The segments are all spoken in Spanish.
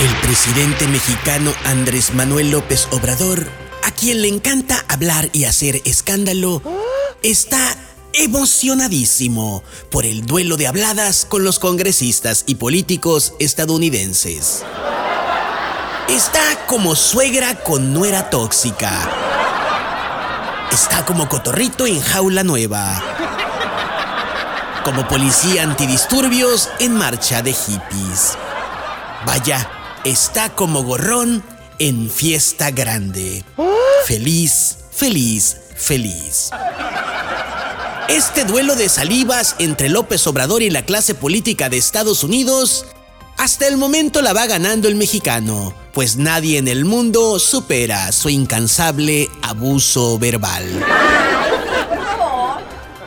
El presidente mexicano Andrés Manuel López Obrador, a quien le encanta hablar y hacer escándalo, está emocionadísimo por el duelo de habladas con los congresistas y políticos estadounidenses. Está como suegra con nuera tóxica. Está como cotorrito en jaula nueva. Como policía antidisturbios en marcha de hippies. Vaya, está como gorrón en fiesta grande. Feliz, feliz, feliz. Este duelo de salivas entre López Obrador y la clase política de Estados Unidos, hasta el momento la va ganando el mexicano, pues nadie en el mundo supera su incansable abuso verbal.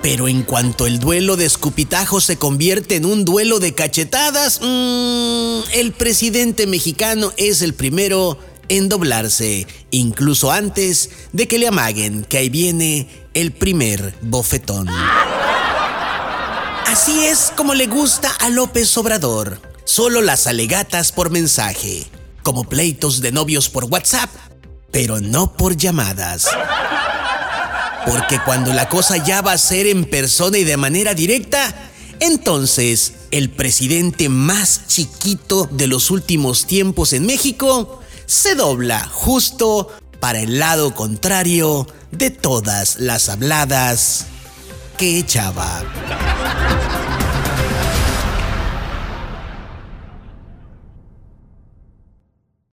Pero en cuanto el duelo de escupitajos se convierte en un duelo de cachetadas, mmm, el presidente mexicano es el primero en doblarse, incluso antes de que le amaguen que ahí viene el primer bofetón. Así es como le gusta a López Obrador, solo las alegatas por mensaje, como pleitos de novios por WhatsApp, pero no por llamadas. Porque cuando la cosa ya va a ser en persona y de manera directa, entonces el presidente más chiquito de los últimos tiempos en México se dobla justo para el lado contrario de todas las habladas que echaba.